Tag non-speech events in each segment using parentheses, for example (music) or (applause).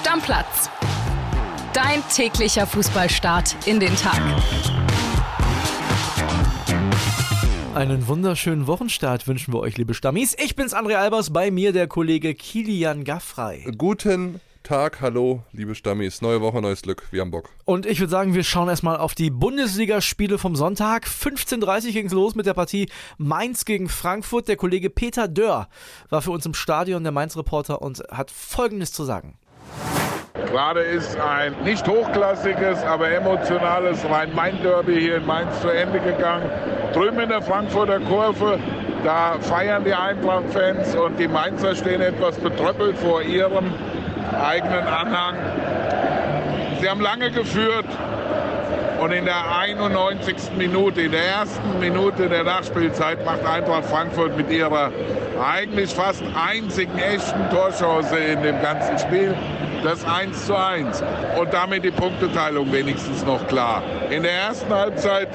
Stammplatz. Dein täglicher Fußballstart in den Tag. Einen wunderschönen Wochenstart wünschen wir euch, liebe Stammis. Ich bin's, André Albers, bei mir der Kollege Kilian Gaffrey. Guten Tag, hallo, liebe Stammis. Neue Woche, neues Glück. Wir haben Bock. Und ich würde sagen, wir schauen erstmal auf die Bundesligaspiele vom Sonntag. 15.30 Uhr ging es los mit der Partie Mainz gegen Frankfurt. Der Kollege Peter Dörr war für uns im Stadion, der Mainz-Reporter, und hat Folgendes zu sagen. Gerade ist ein nicht hochklassiges, aber emotionales Rhein-Main-Derby hier in Mainz zu Ende gegangen. Drüben in der Frankfurter Kurve, da feiern die Eintracht-Fans und die Mainzer stehen etwas betröppelt vor ihrem eigenen Anhang. Sie haben lange geführt und in der 91. Minute, in der ersten Minute der Nachspielzeit macht Eintracht Frankfurt mit ihrer eigentlich fast einzigen echten Torchance in dem ganzen Spiel das 1 zu 1 und damit die Punkteteilung wenigstens noch klar. In der ersten Halbzeit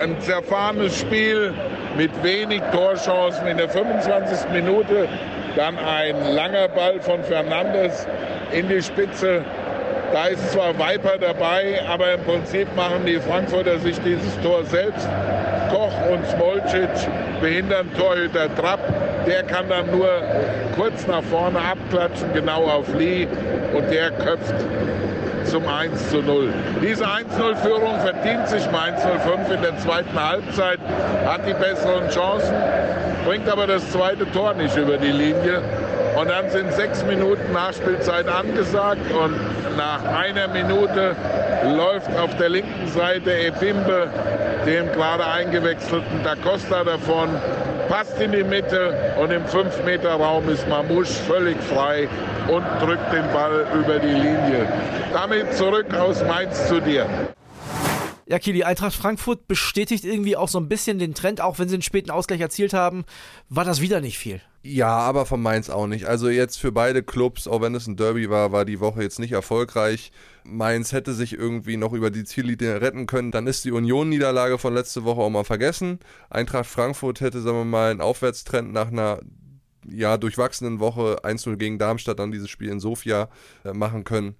ein zerfahrenes Spiel mit wenig Torchancen. In der 25. Minute dann ein langer Ball von Fernandes in die Spitze. Da ist zwar Viper dabei, aber im Prinzip machen die Frankfurter sich dieses Tor selbst. Koch und Smolcic behindern Torhüter Trapp. Der kann dann nur kurz nach vorne abklatschen, genau auf Lee. Und der köpft zum 1 zu 0. Diese 1-0-Führung verdient sich Mainz 05 in der zweiten Halbzeit, hat die besseren Chancen, bringt aber das zweite Tor nicht über die Linie. Und dann sind sechs Minuten Nachspielzeit angesagt und nach einer Minute läuft auf der linken Seite Epimbe dem gerade eingewechselten Da Costa davon, passt in die Mitte und im 5-Meter-Raum ist Mamouche völlig frei und drückt den Ball über die Linie. Damit zurück aus Mainz zu dir. Ja, Kili, Eintracht Frankfurt bestätigt irgendwie auch so ein bisschen den Trend, auch wenn sie einen späten Ausgleich erzielt haben, war das wieder nicht viel. Ja, aber von Mainz auch nicht. Also jetzt für beide Clubs, auch wenn es ein Derby war, war die Woche jetzt nicht erfolgreich. Mainz hätte sich irgendwie noch über die Ziellinie retten können. Dann ist die Union-Niederlage von letzte Woche auch mal vergessen. Eintracht Frankfurt hätte, sagen wir mal, einen Aufwärtstrend nach einer ja, durchwachsenen Woche 1-0 gegen Darmstadt dann dieses Spiel in Sofia äh, machen können.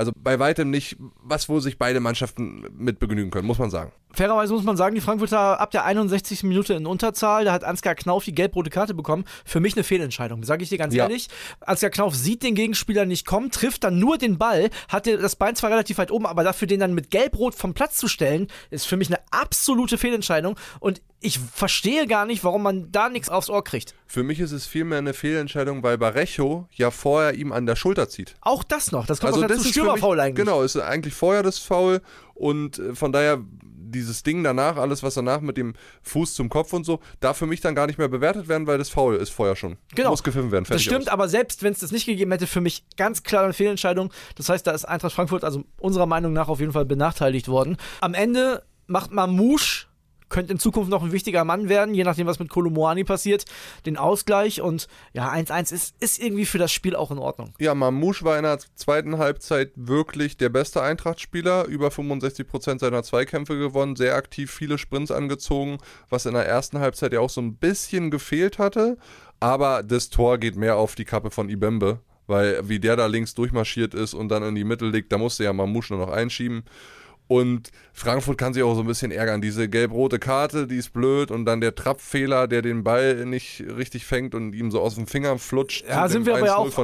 Also bei weitem nicht, was wo sich beide Mannschaften mit begnügen können, muss man sagen. Fairerweise muss man sagen, die Frankfurter ab der 61. Minute in Unterzahl, da hat Ansgar Knauf die gelb-rote Karte bekommen. Für mich eine Fehlentscheidung, sage ich dir ganz ja. ehrlich. Ansgar Knauf sieht den Gegenspieler nicht kommen, trifft dann nur den Ball, hat das Bein zwar relativ weit oben, aber dafür den dann mit gelb-rot vom Platz zu stellen, ist für mich eine absolute Fehlentscheidung. Und ich verstehe gar nicht, warum man da nichts aufs Ohr kriegt. Für mich ist es vielmehr eine Fehlentscheidung, weil Barecho ja vorher ihm an der Schulter zieht. Auch das noch, das kommt also auch dazu, Stürmerfoul eigentlich. Genau, ist eigentlich vorher das Foul und äh, von daher dieses Ding danach, alles was danach mit dem Fuß zum Kopf und so, darf für mich dann gar nicht mehr bewertet werden, weil das Foul ist vorher schon. Genau. Muss gepfiffen werden. Das stimmt, aus. aber selbst wenn es das nicht gegeben hätte, für mich ganz klar eine Fehlentscheidung. Das heißt, da ist Eintracht Frankfurt also unserer Meinung nach auf jeden Fall benachteiligt worden. Am Ende macht Mamouche könnte in Zukunft noch ein wichtiger Mann werden, je nachdem, was mit Kolomoani passiert. Den Ausgleich und ja, 1-1 ist, ist irgendwie für das Spiel auch in Ordnung. Ja, Mamouche war in der zweiten Halbzeit wirklich der beste Eintracht-Spieler. Über 65% seiner Zweikämpfe gewonnen, sehr aktiv, viele Sprints angezogen, was in der ersten Halbzeit ja auch so ein bisschen gefehlt hatte. Aber das Tor geht mehr auf die Kappe von Ibembe, weil wie der da links durchmarschiert ist und dann in die Mitte liegt, da musste ja Mamouche nur noch einschieben. Und Frankfurt kann sich auch so ein bisschen ärgern. Diese gelb-rote Karte, die ist blöd. Und dann der Trappfehler, der den Ball nicht richtig fängt und ihm so aus dem Finger flutscht. Ja, sind wir aber ja auch,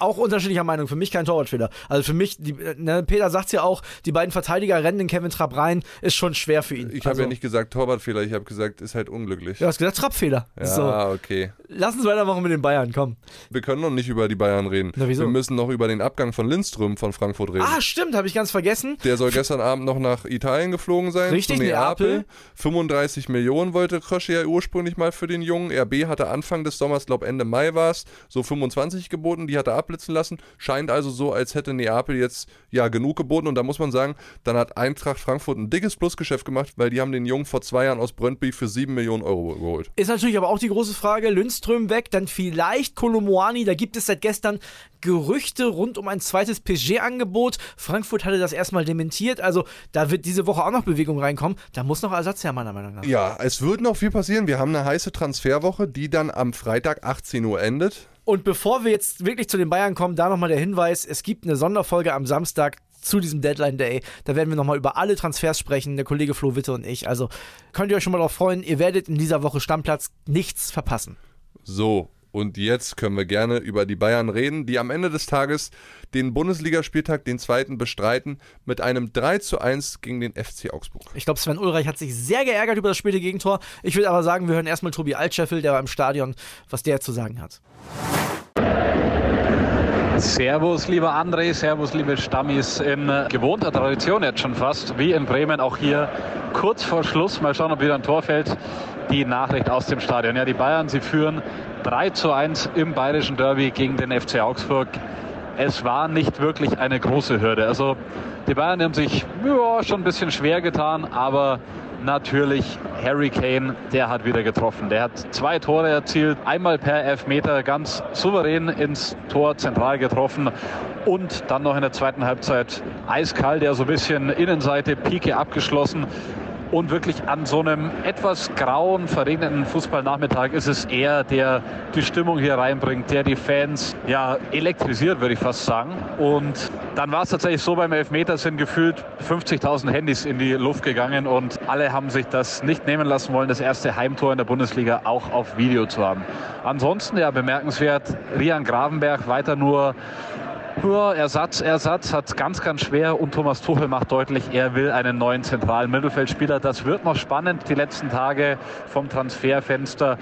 auch unterschiedlicher Meinung. Für mich kein Torwartfehler. Also für mich, die, ne, Peter sagt es ja auch, die beiden Verteidiger rennen den Kevin Trapp rein, ist schon schwer für ihn. Ich habe also, ja nicht gesagt Torwartfehler, ich habe gesagt, ist halt unglücklich. Du hast gesagt Trappfehler. Ja, so. okay. Lass uns weitermachen mit den Bayern, komm. Wir können noch nicht über die Bayern reden. Na, wieso? Wir müssen noch über den Abgang von Lindström von Frankfurt reden. Ah, stimmt, habe ich ganz vergessen. Der soll gestern Abend noch nach Italien geflogen sein. Richtig, zu Neapel. Neapel. 35 Millionen wollte Krösche ja ursprünglich mal für den Jungen. RB hatte Anfang des Sommers, glaube Ende Mai war es, so 25 geboten. Die hat er abblitzen lassen. Scheint also so, als hätte Neapel jetzt ja genug geboten. Und da muss man sagen, dann hat Eintracht Frankfurt ein dickes Plusgeschäft gemacht, weil die haben den Jungen vor zwei Jahren aus Brøndby für 7 Millionen Euro geholt. Ist natürlich aber auch die große Frage, Lindström weg, dann vielleicht Kolomoani. Da gibt es seit gestern Gerüchte rund um ein zweites PSG-Angebot. Frankfurt hatte das erstmal dementiert. Also da wird diese Woche auch noch Bewegung reinkommen. Da muss noch Ersatz her, meiner Meinung nach. Ja, es wird noch viel passieren. Wir haben eine heiße Transferwoche, die dann am Freitag 18 Uhr endet. Und bevor wir jetzt wirklich zu den Bayern kommen, da nochmal der Hinweis: Es gibt eine Sonderfolge am Samstag zu diesem Deadline Day. Da werden wir nochmal über alle Transfers sprechen, der Kollege Flo Witte und ich. Also könnt ihr euch schon mal darauf freuen, ihr werdet in dieser Woche Stammplatz nichts verpassen. So, und jetzt können wir gerne über die Bayern reden, die am Ende des Tages den Bundesligaspieltag, den zweiten, bestreiten mit einem 3 zu 1 gegen den FC Augsburg. Ich glaube, Sven Ulreich hat sich sehr geärgert über das späte Gegentor. Ich würde aber sagen, wir hören erstmal Tobi Altscheffel, der war im Stadion, was der zu sagen hat. Servus, lieber André, Servus, liebe Stammis. In gewohnter Tradition jetzt schon fast, wie in Bremen, auch hier kurz vor Schluss. Mal schauen, ob wieder ein Tor fällt. Die Nachricht aus dem Stadion. Ja, die Bayern, sie führen 3 zu 1 im bayerischen Derby gegen den FC Augsburg. Es war nicht wirklich eine große Hürde. Also die Bayern haben sich ja, schon ein bisschen schwer getan, aber natürlich Harry Kane, der hat wieder getroffen. Der hat zwei Tore erzielt, einmal per Elfmeter ganz souverän ins Tor zentral getroffen und dann noch in der zweiten Halbzeit eiskalt, der so ein bisschen Innenseite, Pike abgeschlossen. Und wirklich an so einem etwas grauen, verregneten Fußballnachmittag ist es er, der die Stimmung hier reinbringt, der die Fans ja elektrisiert, würde ich fast sagen. Und dann war es tatsächlich so, beim Elfmeter sind gefühlt 50.000 Handys in die Luft gegangen und alle haben sich das nicht nehmen lassen wollen, das erste Heimtor in der Bundesliga auch auf Video zu haben. Ansonsten ja bemerkenswert, Rian Gravenberg weiter nur ja, Ersatz, Ersatz hat ganz, ganz schwer und Thomas Tuchel macht deutlich, er will einen neuen zentralen Mittelfeldspieler. Das wird noch spannend, die letzten Tage vom Transferfenster.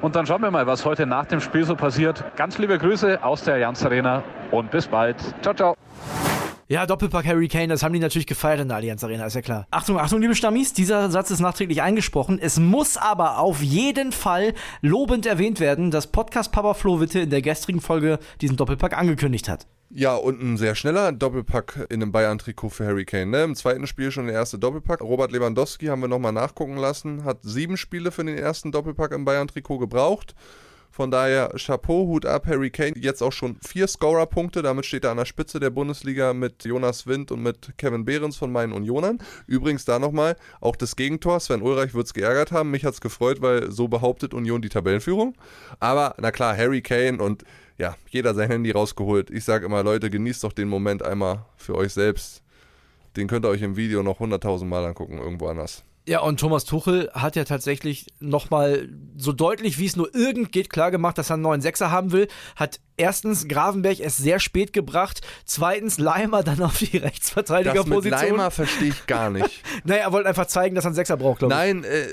Und dann schauen wir mal, was heute nach dem Spiel so passiert. Ganz liebe Grüße aus der Allianz Arena und bis bald. Ciao, ciao. Ja, Doppelpack Harry Kane, das haben die natürlich gefeiert in der Allianz Arena, ist ja klar. Achtung, Achtung, liebe Stammis, dieser Satz ist nachträglich eingesprochen. Es muss aber auf jeden Fall lobend erwähnt werden, dass Podcast Papa Flo Witte in der gestrigen Folge diesen Doppelpack angekündigt hat. Ja, und ein sehr schneller Doppelpack in einem Bayern-Trikot für Harry Kane. Ne? Im zweiten Spiel schon der erste Doppelpack. Robert Lewandowski haben wir nochmal nachgucken lassen, hat sieben Spiele für den ersten Doppelpack im Bayern-Trikot gebraucht. Von daher Chapeau, Hut ab, Harry Kane. Jetzt auch schon vier Scorer-Punkte. Damit steht er an der Spitze der Bundesliga mit Jonas Wind und mit Kevin Behrens von meinen Unionern. Übrigens da nochmal, auch das Gegentor. Sven Ulreich wird es geärgert haben. Mich hat es gefreut, weil so behauptet Union die Tabellenführung. Aber na klar, Harry Kane und ja, jeder sein Handy rausgeholt. Ich sage immer, Leute, genießt doch den Moment einmal für euch selbst. Den könnt ihr euch im Video noch 100.000 Mal angucken, irgendwo anders. Ja, und Thomas Tuchel hat ja tatsächlich nochmal so deutlich, wie es nur irgend geht, klargemacht, dass er einen neuen Sechser haben will. Hat erstens Gravenberg es sehr spät gebracht, zweitens Leimer dann auf die Rechtsverteidigerposition. Das mit Leimer verstehe ich gar nicht. (laughs) naja, er wollte einfach zeigen, dass er einen Sechser braucht, glaube ich. Nein, äh,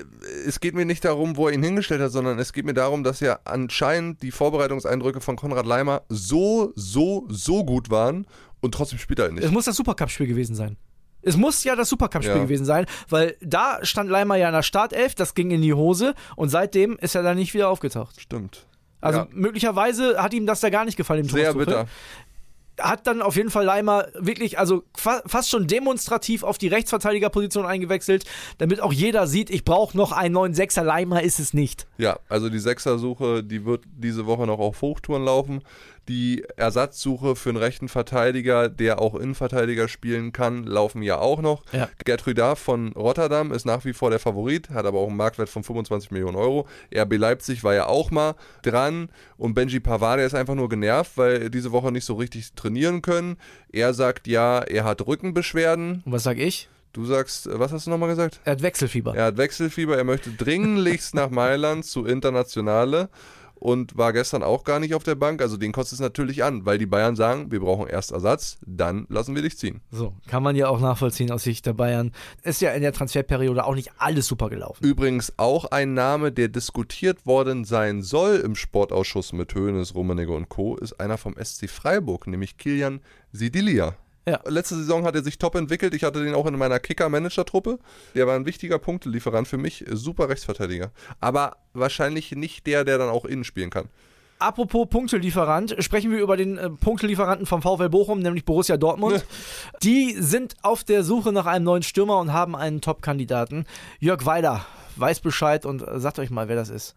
es geht mir nicht darum, wo er ihn hingestellt hat, sondern es geht mir darum, dass ja anscheinend die Vorbereitungseindrücke von Konrad Leimer so, so, so gut waren und trotzdem spielt er nicht. Es muss das Supercup-Spiel gewesen sein. Es muss ja das Supercup-Spiel ja. gewesen sein, weil da stand Leimer ja in der Startelf, das ging in die Hose und seitdem ist er dann nicht wieder aufgetaucht. Stimmt. Also ja. möglicherweise hat ihm das da gar nicht gefallen im Sehr bitter hat dann auf jeden Fall Leimer wirklich, also fast schon demonstrativ auf die Rechtsverteidigerposition eingewechselt, damit auch jeder sieht, ich brauche noch einen neuen Sechser. Leimer ist es nicht. Ja, also die Sechsersuche, die wird diese Woche noch auf Hochtouren laufen die Ersatzsuche für einen rechten Verteidiger, der auch Innenverteidiger spielen kann, laufen ja auch noch. Ja. Gertrudar von Rotterdam ist nach wie vor der Favorit, hat aber auch einen Marktwert von 25 Millionen Euro. RB Leipzig war ja auch mal dran und Benji Pavard, der ist einfach nur genervt, weil diese Woche nicht so richtig trainieren können. Er sagt ja, er hat Rückenbeschwerden. Und was sag ich? Du sagst, was hast du nochmal gesagt? Er hat Wechselfieber. Er hat Wechselfieber, er möchte dringlichst nach Mailand zu Internationale und war gestern auch gar nicht auf der Bank. Also den kostet es natürlich an, weil die Bayern sagen, wir brauchen erst Ersatz, dann lassen wir dich ziehen. So, kann man ja auch nachvollziehen aus Sicht der Bayern. Ist ja in der Transferperiode auch nicht alles super gelaufen. Übrigens auch ein Name, der diskutiert worden sein soll im Sportausschuss mit Hoeneß, Rummenigge und Co., ist einer vom SC Freiburg, nämlich Kilian Sidilia. Ja. Letzte Saison hat er sich top entwickelt. Ich hatte den auch in meiner Kicker-Manager-Truppe. Der war ein wichtiger Punktelieferant für mich. Super Rechtsverteidiger. Aber wahrscheinlich nicht der, der dann auch innen spielen kann. Apropos Punktelieferant, sprechen wir über den äh, Punktelieferanten vom VfL Bochum, nämlich Borussia Dortmund. Die sind auf der Suche nach einem neuen Stürmer und haben einen Top-Kandidaten. Jörg Weiler weiß Bescheid und sagt euch mal, wer das ist.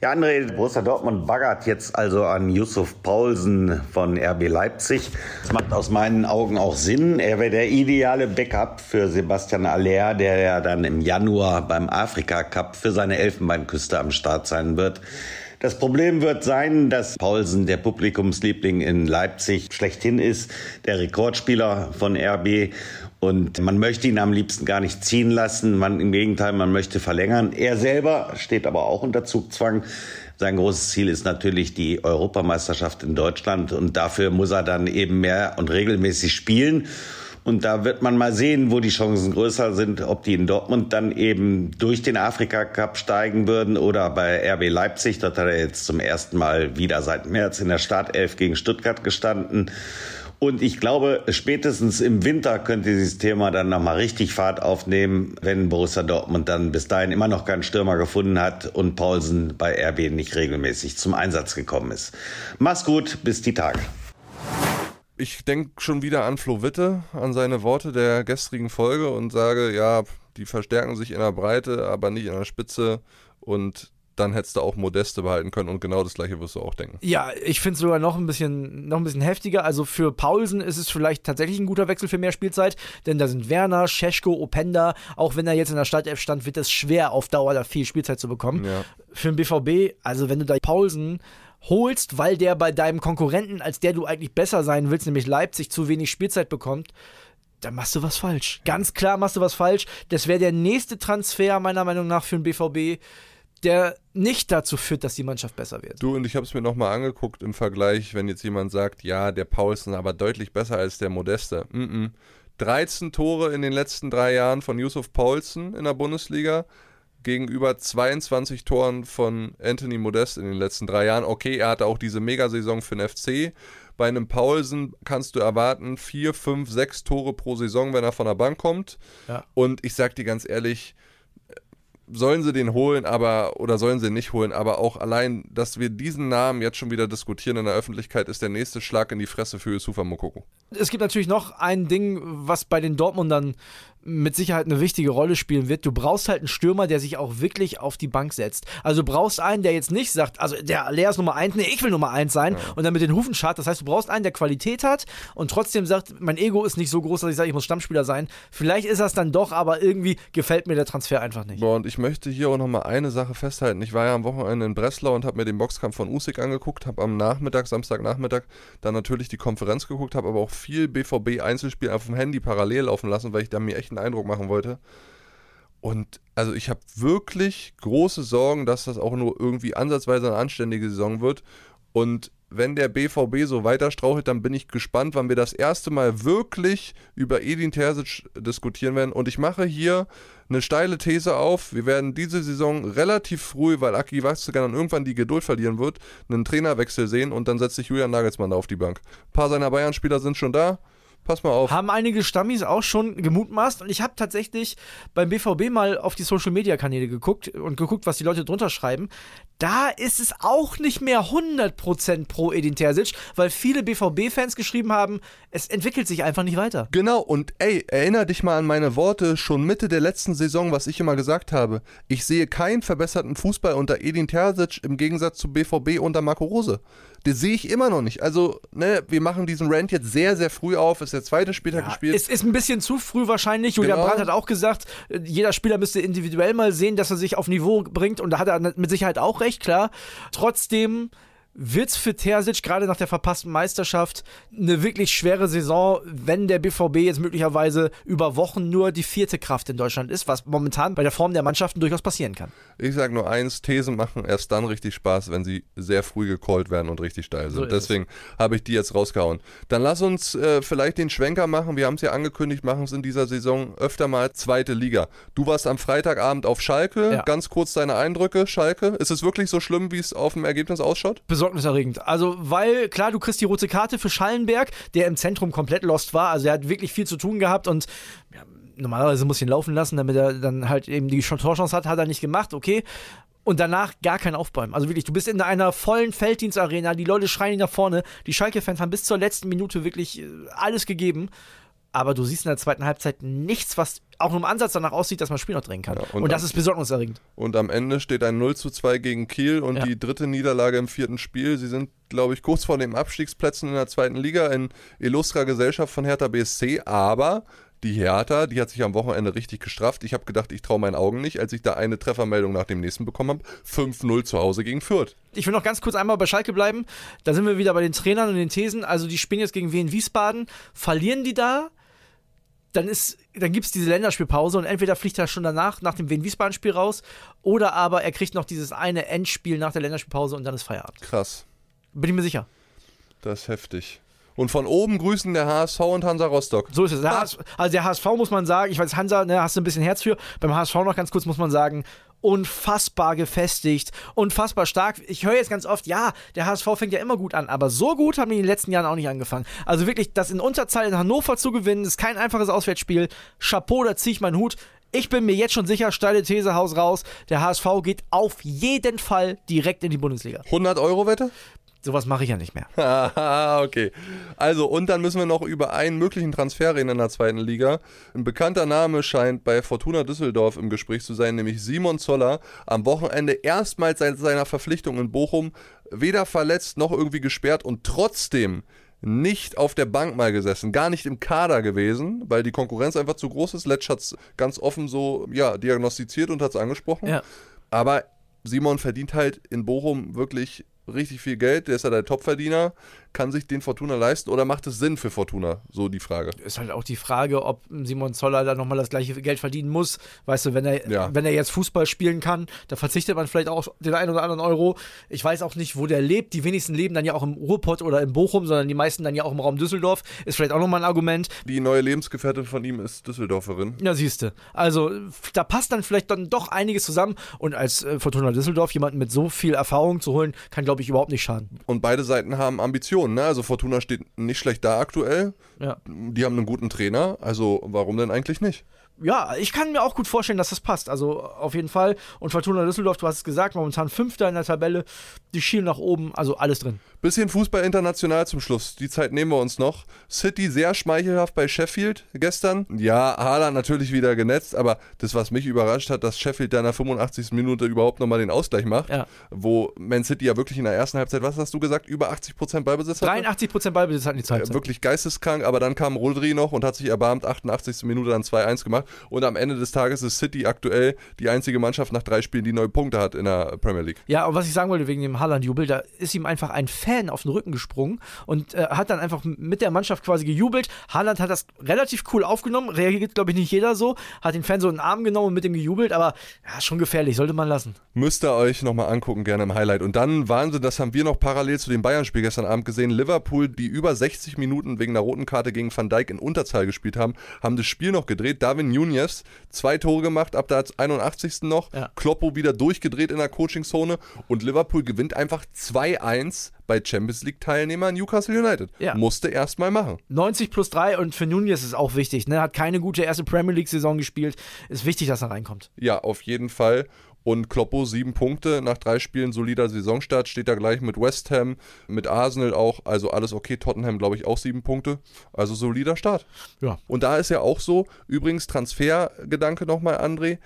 Ja, André, Borussia Dortmund baggert jetzt also an Yusuf Paulsen von RB Leipzig. Das macht aus meinen Augen auch Sinn. Er wäre der ideale Backup für Sebastian Aller, der ja dann im Januar beim Afrika Cup für seine Elfenbeinküste am Start sein wird. Das Problem wird sein, dass Paulsen der Publikumsliebling in Leipzig schlechthin ist, der Rekordspieler von RB. Und man möchte ihn am liebsten gar nicht ziehen lassen. Man, Im Gegenteil, man möchte verlängern. Er selber steht aber auch unter Zugzwang. Sein großes Ziel ist natürlich die Europameisterschaft in Deutschland. Und dafür muss er dann eben mehr und regelmäßig spielen. Und da wird man mal sehen, wo die Chancen größer sind, ob die in Dortmund dann eben durch den Afrika Cup steigen würden oder bei RB Leipzig. Dort hat er jetzt zum ersten Mal wieder seit März in der Startelf gegen Stuttgart gestanden. Und ich glaube, spätestens im Winter könnte dieses Thema dann nochmal richtig Fahrt aufnehmen, wenn Borussia Dortmund dann bis dahin immer noch keinen Stürmer gefunden hat und Paulsen bei RB nicht regelmäßig zum Einsatz gekommen ist. Mach's gut, bis die Tage ich denke schon wieder an Flo Witte, an seine Worte der gestrigen Folge und sage, ja, die verstärken sich in der Breite, aber nicht in der Spitze und dann hättest du auch Modeste behalten können und genau das gleiche wirst du auch denken. Ja, ich finde es sogar noch ein bisschen noch ein bisschen heftiger. Also für Paulsen ist es vielleicht tatsächlich ein guter Wechsel für mehr Spielzeit, denn da sind Werner, Scheschko, Openda. Auch wenn er jetzt in der Startelf stand, wird es schwer auf Dauer da viel Spielzeit zu bekommen. Ja. Für den BVB, also wenn du da Paulsen holst, weil der bei deinem Konkurrenten, als der du eigentlich besser sein willst, nämlich Leipzig, zu wenig Spielzeit bekommt, dann machst du was falsch. Ganz klar machst du was falsch. Das wäre der nächste Transfer meiner Meinung nach für den BVB, der nicht dazu führt, dass die Mannschaft besser wird. Du und ich habe es mir nochmal angeguckt im Vergleich, wenn jetzt jemand sagt, ja, der Paulsen aber deutlich besser als der Modeste. Mm -mm. 13 Tore in den letzten drei Jahren von Yusuf Paulsen in der Bundesliga, gegenüber 22 Toren von Anthony Modest in den letzten drei Jahren. Okay, er hatte auch diese Megasaison für den FC. Bei einem Paulsen kannst du erwarten, vier, fünf, sechs Tore pro Saison, wenn er von der Bank kommt. Ja. Und ich sag dir ganz ehrlich, sollen sie den holen, aber oder sollen sie nicht holen, aber auch allein, dass wir diesen Namen jetzt schon wieder diskutieren in der Öffentlichkeit, ist der nächste Schlag in die Fresse für Yusufa Mokoko. Es gibt natürlich noch ein Ding, was bei den Dortmundern mit Sicherheit eine wichtige Rolle spielen wird. Du brauchst halt einen Stürmer, der sich auch wirklich auf die Bank setzt. Also du brauchst einen, der jetzt nicht sagt, also der Lea ist Nummer eins, nee, ich will Nummer eins sein ja. und dann mit den Hufen schart. Das heißt, du brauchst einen, der Qualität hat und trotzdem sagt, mein Ego ist nicht so groß, dass ich sage, ich muss Stammspieler sein. Vielleicht ist das dann doch, aber irgendwie gefällt mir der Transfer einfach nicht. Boah, und ich möchte hier auch nochmal eine Sache festhalten. Ich war ja am Wochenende in Breslau und habe mir den Boxkampf von Usyk angeguckt, habe am Nachmittag, Samstagnachmittag, dann natürlich die Konferenz geguckt, habe aber auch viel BVB-Einzelspiel auf dem Handy parallel laufen lassen, weil ich da mir echt einen Eindruck machen wollte. Und also ich habe wirklich große Sorgen, dass das auch nur irgendwie ansatzweise eine anständige Saison wird. Und wenn der BVB so weiter strauchelt, dann bin ich gespannt, wann wir das erste Mal wirklich über Edin Terzic diskutieren werden. Und ich mache hier eine steile These auf. Wir werden diese Saison relativ früh, weil Aki Watzke dann irgendwann die Geduld verlieren wird, einen Trainerwechsel sehen und dann setzt sich Julian Nagelsmann da auf die Bank. Ein paar seiner Bayern-Spieler sind schon da. Pass mal auf. Haben einige Stammis auch schon gemutmaßt und ich habe tatsächlich beim BVB mal auf die Social Media Kanäle geguckt und geguckt, was die Leute drunter schreiben. Da ist es auch nicht mehr 100% pro Edin Terzic, weil viele BVB-Fans geschrieben haben, es entwickelt sich einfach nicht weiter. Genau, und ey, erinner dich mal an meine Worte schon Mitte der letzten Saison, was ich immer gesagt habe. Ich sehe keinen verbesserten Fußball unter Edin Terzic im Gegensatz zu BVB unter Marco Rose. Das sehe ich immer noch nicht. Also, ne, wir machen diesen Rant jetzt sehr, sehr früh auf. Ist der zweite Spieltag ja, gespielt. Es ist ein bisschen zu früh wahrscheinlich. Julian genau. Brandt hat auch gesagt, jeder Spieler müsste individuell mal sehen, dass er sich auf Niveau bringt. Und da hat er mit Sicherheit auch recht, klar. Trotzdem wird es für Terzic gerade nach der verpassten Meisterschaft eine wirklich schwere Saison, wenn der BVB jetzt möglicherweise über Wochen nur die vierte Kraft in Deutschland ist, was momentan bei der Form der Mannschaften durchaus passieren kann. Ich sage nur eins, Thesen machen erst dann richtig Spaß, wenn sie sehr früh gecallt werden und richtig steil sind. So Deswegen habe ich die jetzt rausgehauen. Dann lass uns äh, vielleicht den Schwenker machen. Wir haben es ja angekündigt, machen es in dieser Saison öfter mal zweite Liga. Du warst am Freitagabend auf Schalke. Ja. Ganz kurz deine Eindrücke, Schalke. Ist es wirklich so schlimm, wie es auf dem Ergebnis ausschaut? Besorgt besorgniserregend. Also, weil, klar, du kriegst die rote Karte für Schallenberg, der im Zentrum komplett lost war. Also, er hat wirklich viel zu tun gehabt und ja, normalerweise muss ich ihn laufen lassen, damit er dann halt eben die Torchance hat, hat er nicht gemacht, okay. Und danach gar kein Aufbäumen. Also wirklich, du bist in einer vollen Felddienstarena, die Leute schreien nach vorne, die Schalke-Fans haben bis zur letzten Minute wirklich äh, alles gegeben. Aber du siehst in der zweiten Halbzeit nichts, was auch nur im Ansatz danach aussieht, dass man das Spiel noch drehen kann. Ja, und, und das am- ist besorgniserregend. Und am Ende steht ein 0 zu 2 gegen Kiel und Ja. die dritte Niederlage im vierten Spiel. Sie sind, glaube ich, kurz vor den Abstiegsplätzen in der zweiten Liga in illustrer Gesellschaft von Hertha BSC, aber die Hertha, die hat sich am Wochenende richtig gestrafft. Ich habe gedacht, ich traue meinen Augen nicht, als ich da eine Treffermeldung nach dem nächsten bekommen habe. 5-0 zu Hause gegen Fürth. Ich will noch ganz kurz einmal bei Schalke bleiben. Da sind wir wieder bei den Trainern und den Thesen. Also die spielen jetzt gegen Wien Wiesbaden. Verlieren die da, dann, ist, dann gibt es diese Länderspielpause und entweder fliegt er schon danach, nach dem Wien Wiesbaden-Spiel raus, oder aber er kriegt noch dieses eine Endspiel nach der Länderspielpause und dann ist Feierabend. Krass. Bin ich mir sicher. Das ist heftig. Und von oben grüßen der HSV und Hansa Rostock. So ist es. Der HS, also der HSV muss man sagen, ich weiß, Hansa, ne, hast du ein bisschen Herz für. Beim HSV noch ganz kurz muss man sagen, unfassbar gefestigt, unfassbar stark. Ich höre jetzt ganz oft, ja, der HSV fängt ja immer gut an, aber so gut haben die in den letzten Jahren auch nicht angefangen. Also wirklich, das in Unterzahl in Hannover zu gewinnen, ist kein einfaches Auswärtsspiel. Chapeau, da ziehe ich meinen Hut. Ich bin mir jetzt schon sicher, steile These, Haus raus. Der HSV geht auf jeden Fall direkt in die Bundesliga. 100 Euro Wette? Sowas mache ich ja nicht mehr. Haha, (laughs) okay. Also, und dann müssen wir noch über einen möglichen Transfer reden in der zweiten Liga. Ein bekannter Name scheint bei Fortuna Düsseldorf im Gespräch zu sein, nämlich Simon Zoller. Am Wochenende erstmals seit seiner Verpflichtung in Bochum weder verletzt noch irgendwie gesperrt und trotzdem nicht auf der Bank mal gesessen, gar nicht im Kader gewesen, weil die Konkurrenz einfach zu groß ist. Letsch hat es ganz offen so ja, diagnostiziert und hat es angesprochen. Ja. Aber Simon verdient halt in Bochum wirklich richtig viel Geld. Der ist ja der Topverdiener. Kann sich den Fortuna leisten oder macht es Sinn für Fortuna? So die Frage. ist halt auch die Frage, ob Simon Zoller da nochmal das gleiche Geld verdienen muss. Weißt du, wenn er, Ja. wenn er jetzt Fußball spielen kann, da verzichtet man vielleicht auch den einen oder anderen Euro. Ich weiß auch nicht, wo der lebt. Die wenigsten leben dann ja auch im Ruhrpott oder in Bochum, sondern die meisten dann ja auch im Raum Düsseldorf. Ist vielleicht auch nochmal ein Argument. Die neue Lebensgefährtin von ihm ist Düsseldorferin. Ja, siehste. Also, da passt dann vielleicht dann doch einiges zusammen. Und als äh, Fortuna Düsseldorf jemanden mit so viel Erfahrung zu holen, kann, glaube ich, überhaupt nicht schaden. Und beide Seiten haben Ambitionen. Ne? Also Fortuna steht nicht schlecht da aktuell. Ja. Die haben einen guten Trainer. Also warum denn eigentlich nicht? Ja, ich kann mir auch gut vorstellen, dass das passt. Also auf jeden Fall. Und Fortuna Düsseldorf, du hast es gesagt, momentan Fünfter in der Tabelle. Die schielen nach oben, also alles drin. Bisschen Fußball international zum Schluss. Die Zeit nehmen wir uns noch. City sehr schmeichelhaft bei Sheffield gestern. Ja, Haaland natürlich wieder genetzt, aber das, was mich überrascht hat, dass Sheffield da in der 85. Minute überhaupt nochmal den Ausgleich macht. Ja. Wo Man City ja wirklich in der ersten Halbzeit, was hast du gesagt, über 80% Ballbesitz hatte? 83% Ballbesitz hatten die Zeit. wirklich geisteskrank, aber dann kam Rodri noch und hat sich erbarmt, 88. Minute dann 2-1 gemacht. Und am Ende des Tages ist City aktuell die einzige Mannschaft nach drei Spielen, die neun Punkte hat in der Premier League. Ja, und was ich sagen wollte wegen dem Haaland-Jubel, da ist ihm einfach ein Fan auf den Rücken gesprungen und äh, hat dann einfach mit der Mannschaft quasi gejubelt. Haaland hat das relativ cool aufgenommen, reagiert, glaube ich, nicht jeder so, hat den Fan so in den Arm genommen und mit ihm gejubelt, aber ja, schon gefährlich, sollte man lassen. Müsst ihr euch nochmal angucken, gerne im Highlight. Und dann Wahnsinn, das haben wir noch parallel zu dem Bayern-Spiel gestern Abend gesehen. Liverpool, die über 60 Minuten wegen einer roten Karte gegen Van Dijk in Unterzahl gespielt haben, haben das Spiel noch gedreht. Darwin Nunez, zwei Tore gemacht, ab der 81. noch. Ja. Kloppo wieder durchgedreht in der Coachingzone. Und Liverpool gewinnt einfach 2-1 bei Champions League-Teilnehmer Newcastle United. Ja. Musste erst mal machen. 90 plus 3 und für Nunez ist auch wichtig, ne? Hat keine gute erste Premier League-Saison gespielt. Ist wichtig, dass er reinkommt. Ja, auf jeden Fall. Und Kloppo sieben Punkte nach drei Spielen solider Saisonstart, steht da gleich mit West Ham, mit Arsenal auch, also alles okay. Tottenham, glaube ich, auch sieben Punkte. Also solider Start. Ja. Und da ist ja auch so, übrigens Transfergedanke nochmal, André.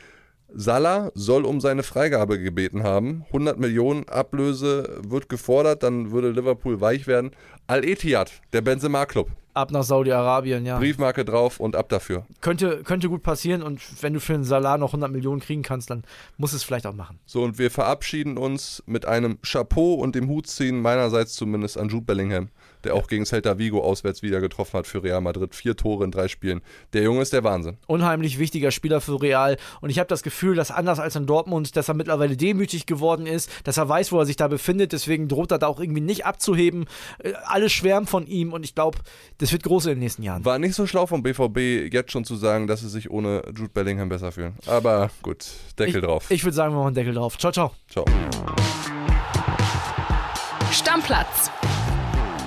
Salah soll um seine Freigabe gebeten haben. 100 Millionen Ablöse wird gefordert, dann würde Liverpool weich werden. Al-Etihad, der Benzema-Club. Ab nach Saudi-Arabien, ja. Briefmarke drauf und ab dafür. Könnte, könnte gut passieren und wenn du für einen Salar noch 100 Millionen kriegen kannst, dann muss es vielleicht auch machen. So, und wir verabschieden uns mit einem Chapeau und dem Hut ziehen, meinerseits zumindest an Jude Bellingham, der auch gegen Celta Vigo auswärts wieder getroffen hat für Real Madrid. Vier Tore in drei Spielen. Der Junge ist der Wahnsinn. unheimlich wichtiger Spieler für Real. Und ich habe das Gefühl, dass anders als in Dortmund, dass er mittlerweile demütig geworden ist, dass er weiß, wo er sich da befindet. Deswegen droht er da auch irgendwie nicht abzuheben. Äh, Alle schwärmen von ihm und ich glaube, das wird groß in den nächsten Jahren. War nicht so schlau vom BVB, jetzt schon zu sagen, dass sie sich ohne Jude Bellingham besser fühlen. Aber gut, Deckel ich, drauf. Ich würde sagen, wir machen Deckel drauf. Ciao, ciao. Ciao. Stammplatz.